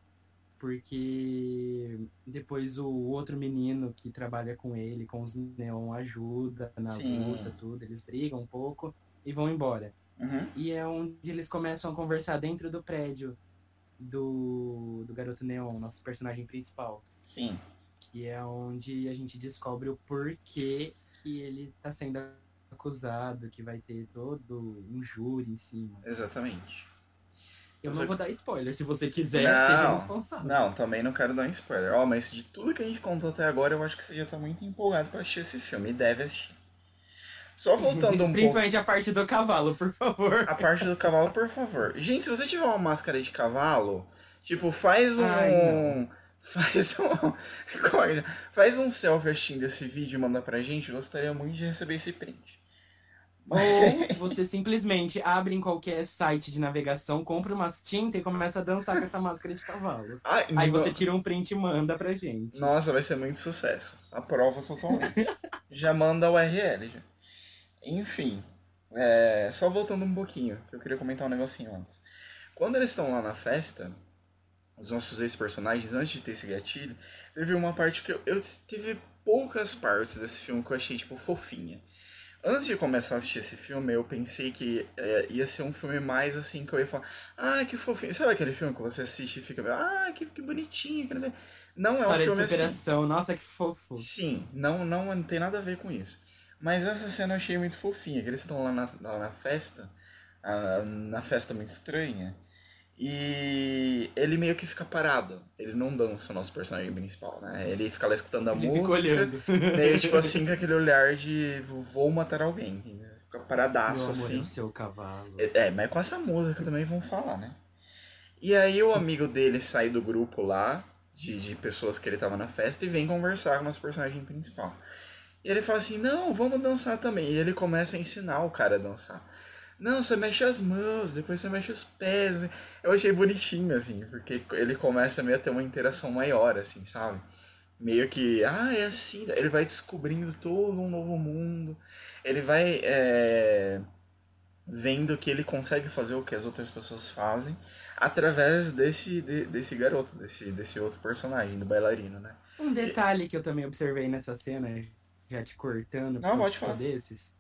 Porque depois o outro menino que trabalha com ele, com os neon, ajuda na Sim. luta, tudo. Eles brigam um pouco e vão embora. Uhum. E é onde eles começam a conversar dentro do prédio do, do Garoto Neon, nosso personagem principal. Sim. Que é onde a gente descobre o porquê que ele tá sendo acusado, que vai ter todo um júri em cima. Exatamente. Eu não vou dar spoiler, se você quiser, Não, seja responsável. Não, também não quero dar um spoiler. Ó, mas de tudo que a gente contou até agora, eu acho que você já tá muito empolgado pra assistir esse filme. E deve assistir. Só voltando um pouco. Principalmente a parte do cavalo, por favor. A parte do cavalo, por favor. Gente, se você tiver uma máscara de cavalo, tipo, faz um. Ai, faz um. faz um selfie assistindo esse vídeo e manda pra gente. Eu gostaria muito de receber esse print. Ou você simplesmente abre em qualquer site de navegação, compra umas tintas e começa a dançar com essa máscara de cavalo. Ai, Aí no- você tira um print e manda pra gente. Nossa, vai ser muito sucesso. Aprova totalmente. já manda o URL. Já. Enfim, é, só voltando um pouquinho, que eu queria comentar um negocinho antes. Quando eles estão lá na festa, os nossos ex-personagens, antes de ter esse gatilho, teve uma parte que eu, eu teve poucas partes desse filme que eu achei, tipo, fofinha. Antes de começar a assistir esse filme, eu pensei que é, ia ser um filme mais assim, que eu ia falar, ah, que fofinho. Sabe aquele filme que você assiste e fica, ah, que, que bonitinho, que não. Não é um filme assim. nossa, que fofo. Sim, não, não, não tem nada a ver com isso. Mas essa cena eu achei muito fofinha, que eles estão lá na, lá na festa, ah, na festa muito estranha, e ele meio que fica parado. Ele não dança o nosso personagem principal, né? Ele fica lá escutando a Ele fica música, olhando. meio tipo assim, com aquele olhar de vou matar alguém? Fica Meu paradaço amor, assim. é o seu cavalo. É, mas com essa música também vão falar, né? E aí o amigo dele sai do grupo lá, de, de pessoas que ele tava na festa, e vem conversar com o nosso personagem principal. E ele fala assim, não, vamos dançar também. E ele começa a ensinar o cara a dançar. Não, você mexe as mãos, depois você mexe os pés. Eu achei bonitinho, assim, porque ele começa meio a ter uma interação maior, assim, sabe? Meio que, ah, é assim. Ele vai descobrindo todo um novo mundo. Ele vai é, vendo que ele consegue fazer o que as outras pessoas fazem através desse, de- desse garoto, desse, desse outro personagem, do bailarino, né? Um detalhe que eu também observei nessa cena, já te cortando, Não, pode falar. desses.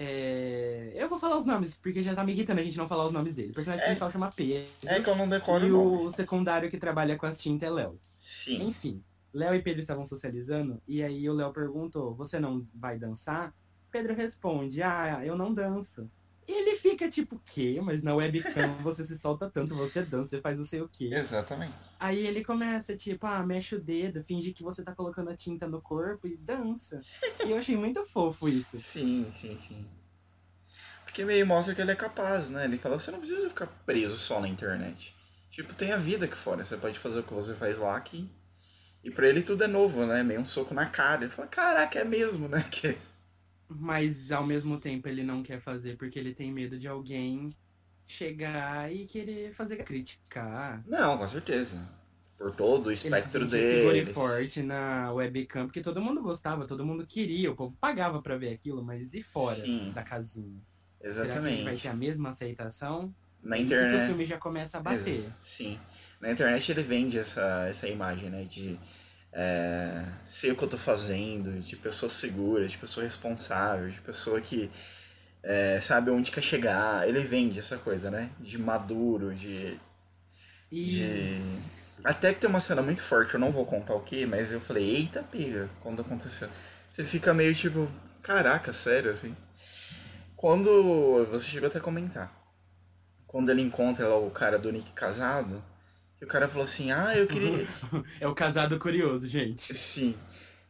É... Eu vou falar os nomes, porque já tá me irritando a gente não falar os nomes dele. O personagem É. principal chama Pedro. É que eu não decoro e o secundário que trabalha com as tintas é Léo. Sim. Enfim, Léo e Pedro estavam socializando, e aí o Léo perguntou: Você não vai dançar? Pedro responde: Ah, eu não danço. E ele fica tipo, quê? Mas na webcam você se solta tanto, você dança, você faz não sei o quê. Exatamente. Aí ele começa, tipo, ah, mexe o dedo, finge que você tá colocando a tinta no corpo e dança. E eu achei muito fofo isso. Sim, sim, sim. Porque meio mostra que ele é capaz, né? Ele fala, você não precisa ficar preso só na internet. Tipo, tem a vida aqui fora. Você pode fazer o que você faz lá aqui. E pra ele tudo é novo, né? Meio um soco na cara. Ele fala, caraca, é mesmo, né? Que... Mas ao mesmo tempo ele não quer fazer porque ele tem medo de alguém chegar e querer fazer criticar. Não, com certeza. Por todo o Ele se espectro sentia seguro e deles. forte na webcam, porque todo mundo gostava, todo mundo queria, o povo pagava pra ver aquilo, mas e fora Sim. da casinha? Será que ele vai Exatamente. ter a mesma aceitação? Na É que o internet. filme já começa a bater. Ex- Sim. Na internet ele vende essa, essa imagem, né? De é, sei o que eu tô fazendo, de pessoa segura, de pessoa responsável, de pessoa que é, sabe onde quer chegar. Ele vende essa coisa, né? De maduro, de. Isso. Até que tem uma cena muito forte, eu não vou contar o que, mas eu falei, eita pega, quando aconteceu. Você fica meio tipo, caraca, sério, assim. Quando. Você chegou até a comentar. Quando ele encontra lá o cara do Nick casado, que o cara falou assim, ah, eu queria. É o casado curioso, gente. Sim.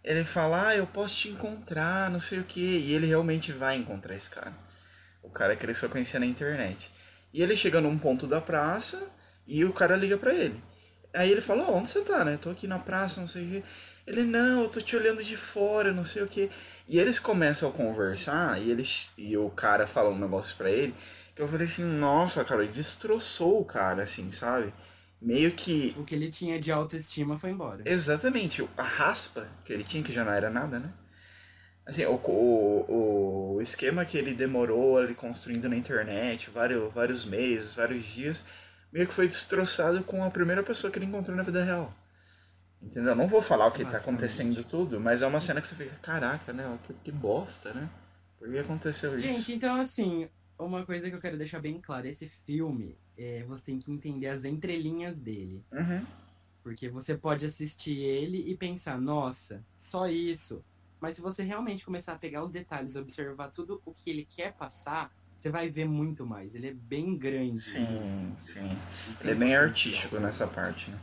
Ele fala, ah, eu posso te encontrar, não sei o que. E ele realmente vai encontrar esse cara. O cara que ele só conhecia na internet. E ele chega num ponto da praça e o cara liga pra ele. Aí ele fala, "Ó, onde você tá, né? Tô aqui na praça, não sei o que. Ele, não, eu tô te olhando de fora, não sei o que. E eles começam a conversar e, eles, e o cara fala um negócio pra ele. Que eu falei assim, nossa, cara, ele destroçou o cara, assim, sabe? Meio que O que ele tinha de autoestima foi embora. Exatamente, a raspa que ele tinha, que já não era nada, né? Assim, o, o, o esquema que ele demorou ali construindo na internet, vários, vários meses, vários dias, meio que foi destroçado com a primeira pessoa que ele encontrou na vida real. Entendeu? Não vou falar o que tá Basicamente. acontecendo tudo, mas é uma cena que você fica, caraca, né? Que, que bosta, né? Por que aconteceu isso? Gente, então assim, uma coisa que eu quero deixar bem claro, esse filme, é, você tem que entender as entrelinhas dele. Uhum. Porque você pode assistir ele e pensar, nossa, só isso. Mas se você realmente começar a pegar os detalhes, observar tudo o que ele quer passar, você vai ver muito mais. Ele é bem grande. Sim, sim. Ele é bem potencial artístico pra nessa parte, né?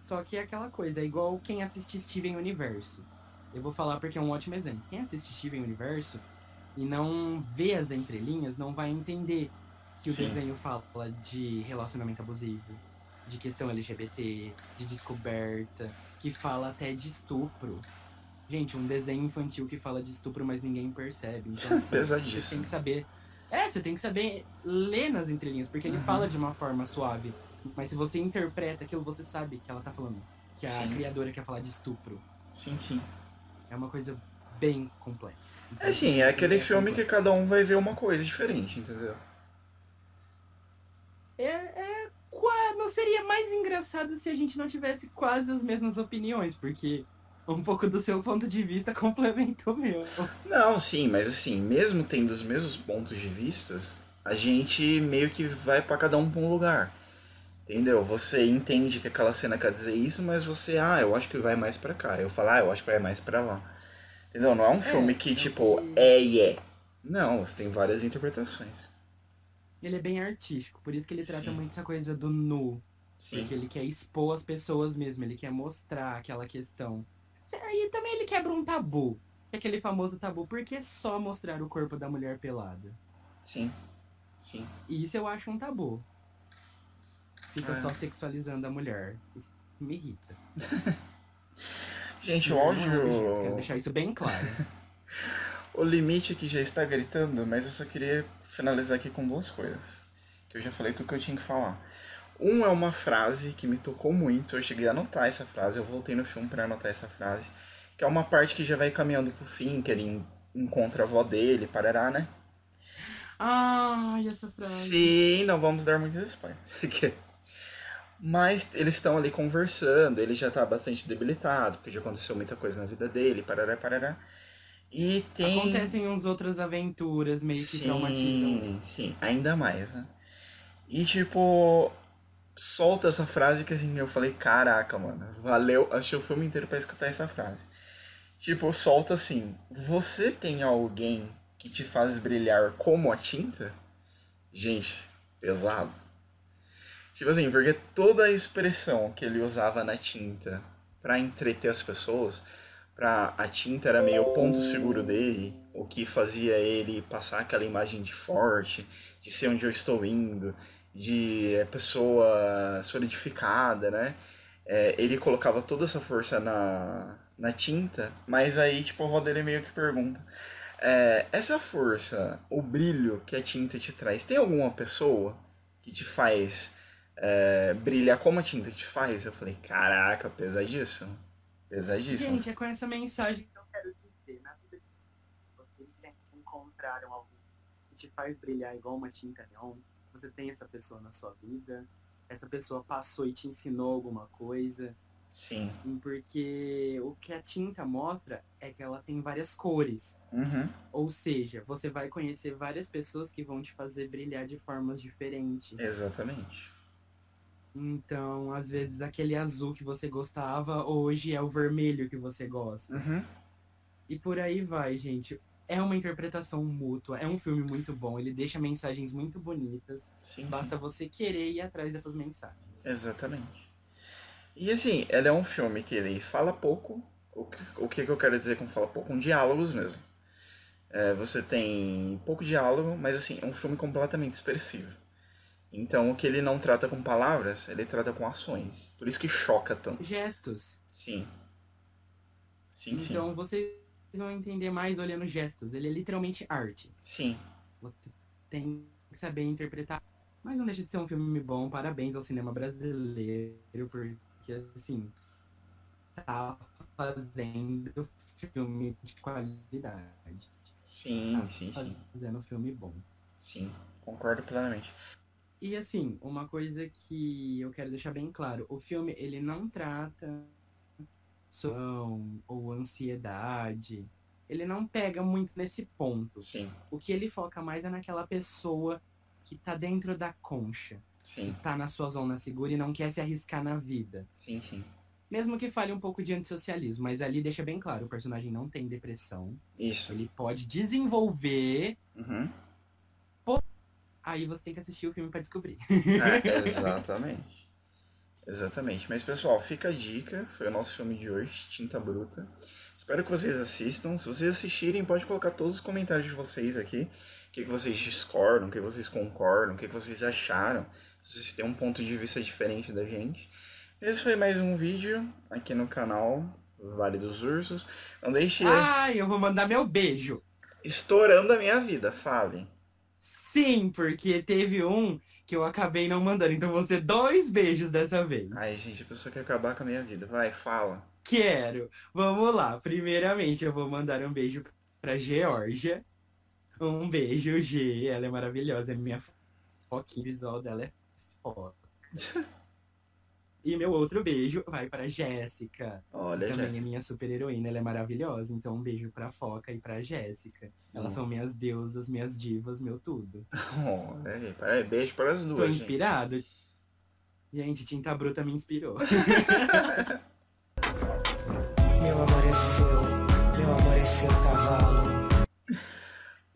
Só que é aquela coisa, é igual quem assiste Steven Universo. Eu vou falar porque é um ótimo exemplo. Quem assiste Steven Universo e não vê as entrelinhas, não vai entender que Sim. o desenho fala de relacionamento abusivo, de questão LGBT, de descoberta, que fala até de estupro. Gente, um desenho infantil que fala de estupro, mas ninguém percebe. Então, assim, você Pesadíssimo. tem que saber. É, você tem que saber ler nas entrelinhas, porque ele Uhum. fala de uma forma suave. Mas se você interpreta aquilo, você sabe que ela tá falando. Que a Sim. criadora quer falar de estupro. Sim, sim. É uma coisa bem complexa. Então, É assim, é aquele é filme que complexo. cada um vai ver uma coisa diferente, entendeu? É, é. Não seria mais engraçado se a gente não tivesse quase as mesmas opiniões, porque um pouco do seu ponto de vista complementa o meu. Não, sim, mas assim, mesmo tendo os mesmos pontos de vistas, a gente meio que vai pra cada um pra um lugar. Entendeu? Você entende que aquela cena quer dizer isso, mas você, ah, eu acho que vai mais pra cá. Eu falo, ah, eu acho que vai mais pra lá. Entendeu? Não é um filme que, é tipo, é e é. Não, você tem várias interpretações. Ele é bem artístico, por isso que ele trata Sim. muito essa coisa do nu. Sim. Porque ele quer expor as pessoas mesmo, ele quer mostrar aquela questão. E também ele quebra um tabu. que Aquele famoso tabu, por que só mostrar o corpo da mulher pelada? Sim. Sim. E isso eu acho um tabu. Fica É. só sexualizando a mulher. Isso me irrita. Gente, o áudio. Quero deixar isso bem claro. O limite aqui já está gritando, mas eu só queria finalizar aqui com duas coisas. Que eu já falei tudo que eu tinha que falar. Um é uma frase que me tocou muito, eu cheguei a anotar essa frase, eu voltei no filme para anotar essa frase. Que é uma parte que já vai caminhando pro fim, que ele en- encontra a avó dele, parará, né? Ai, essa frase. Sim, não vamos dar muitos spoilers. Mas eles estão ali conversando, ele já tá bastante debilitado, porque já aconteceu muita coisa na vida dele, parará, parará. E tem. Acontecem uns outras aventuras meio que traumatizam. Sim, sim, ainda mais, né? E tipo, solta essa frase que assim, eu falei, caraca, mano, valeu, achei o filme inteiro pra escutar essa frase. Tipo, solta assim, você tem alguém que te faz brilhar como a tinta? Gente, pesado. Tipo assim, porque toda a expressão que ele usava na tinta pra entreter as pessoas, pra a tinta era meio o ponto seguro dele, o que fazia ele passar aquela imagem de forte, de ser onde eu estou indo, de é, pessoa solidificada, né? É, ele colocava toda essa força na, na tinta, mas aí, tipo, a avó dele meio que pergunta: é, essa força, o brilho que a tinta te traz, tem alguma pessoa que te faz é, brilhar como a tinta te faz? Eu falei: caraca, pesadíssimo. Pesadíssimo. Gente, é com essa mensagem que eu quero dizer. Na vida de vocês encontraram alguém que te faz brilhar igual uma tinta neon, você tem essa pessoa na sua vida, essa pessoa passou e te ensinou alguma coisa. Sim. Porque o que a tinta mostra é que ela tem várias cores. Uhum. Ou seja, você vai conhecer várias pessoas que vão te fazer brilhar de formas diferentes. Exatamente. Então, às vezes, aquele azul que você gostava, hoje é o vermelho que você gosta. Uhum. E por aí vai, gente. É uma interpretação mútua, é um filme muito bom, ele deixa mensagens muito bonitas. Sim, sim. Basta você querer ir atrás dessas mensagens. Exatamente. E assim, ele é um filme que ele fala pouco. O que, o que eu quero dizer com fala pouco? Com diálogos mesmo. É, você tem pouco diálogo, mas assim, é um filme completamente expressivo. Então, o que ele não trata com palavras, ele trata com ações. Por isso que choca tanto. Gestos. Sim. Sim, sim. Então vocês vão entender mais olhando gestos. Ele é literalmente arte. Sim. Você tem que saber interpretar. Mas não deixa de ser um filme bom. Parabéns ao cinema brasileiro, porque assim tá fazendo filme de qualidade. Sim, Tá sim, sim. Fazendo filme bom. Sim, concordo plenamente. E assim, uma coisa que eu quero deixar bem claro, o filme ele não trata sono ou ansiedade. Ele não pega muito nesse ponto. Sim, O que ele foca mais é naquela pessoa que tá dentro da concha, sim, tá na sua zona segura e não quer se arriscar na vida. sim, sim. Mesmo que fale um pouco de antissocialismo, mas ali deixa bem claro, o personagem não tem depressão. Isso. Ele pode desenvolver, Uhum. Aí você tem que assistir o filme pra descobrir. É, exatamente. Exatamente. Mas, pessoal, fica a dica. Foi o nosso filme de hoje, Tinta Bruta. Espero que vocês assistam. Se vocês assistirem, pode colocar todos os comentários de vocês aqui. O que, que vocês discordam, o que vocês concordam, o que, que vocês acharam. Se vocês têm um ponto de vista diferente da gente. Esse foi mais um vídeo aqui no canal Vale dos Ursos. Não deixe Ai, eu vou mandar meu beijo. estourando a minha vida, fale. Sim, porque teve um que eu acabei não mandando. Então vão ser dois beijos dessa vez. Ai, gente, a pessoa quer acabar com a minha vida. Vai, fala. Quero. Vamos lá. Primeiramente, eu vou mandar um beijo pra Georgia. Um beijo, G. Ela é maravilhosa. É minha foquinha. Visual dela é foda. E meu outro beijo vai pra Jéssica. Olha, Também é Jéssica. minha super heroína, ela é maravilhosa. Então um beijo pra Foca e pra Jéssica. Elas Hum. são minhas deusas, minhas divas, meu tudo. Olha aí, para- beijo para as Tô duas, gente. inspirado. Gente, Tinta Bruta me inspirou. Meu amor é seu, meu amor é seu cavalo.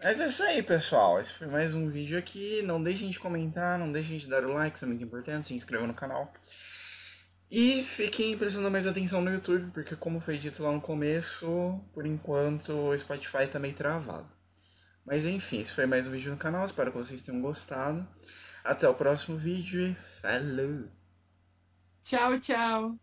Mas é isso aí, pessoal. Esse foi mais um vídeo aqui. Não deixem de comentar, não deixem de dar o like, isso é muito importante. Se inscrevam no canal. E fiquem prestando mais atenção no YouTube, porque como foi dito lá no começo, por enquanto o Spotify tá meio travado. Mas enfim, esse foi mais um vídeo no canal. Espero que vocês tenham gostado. Até o próximo vídeo e falou! tchau, tchau.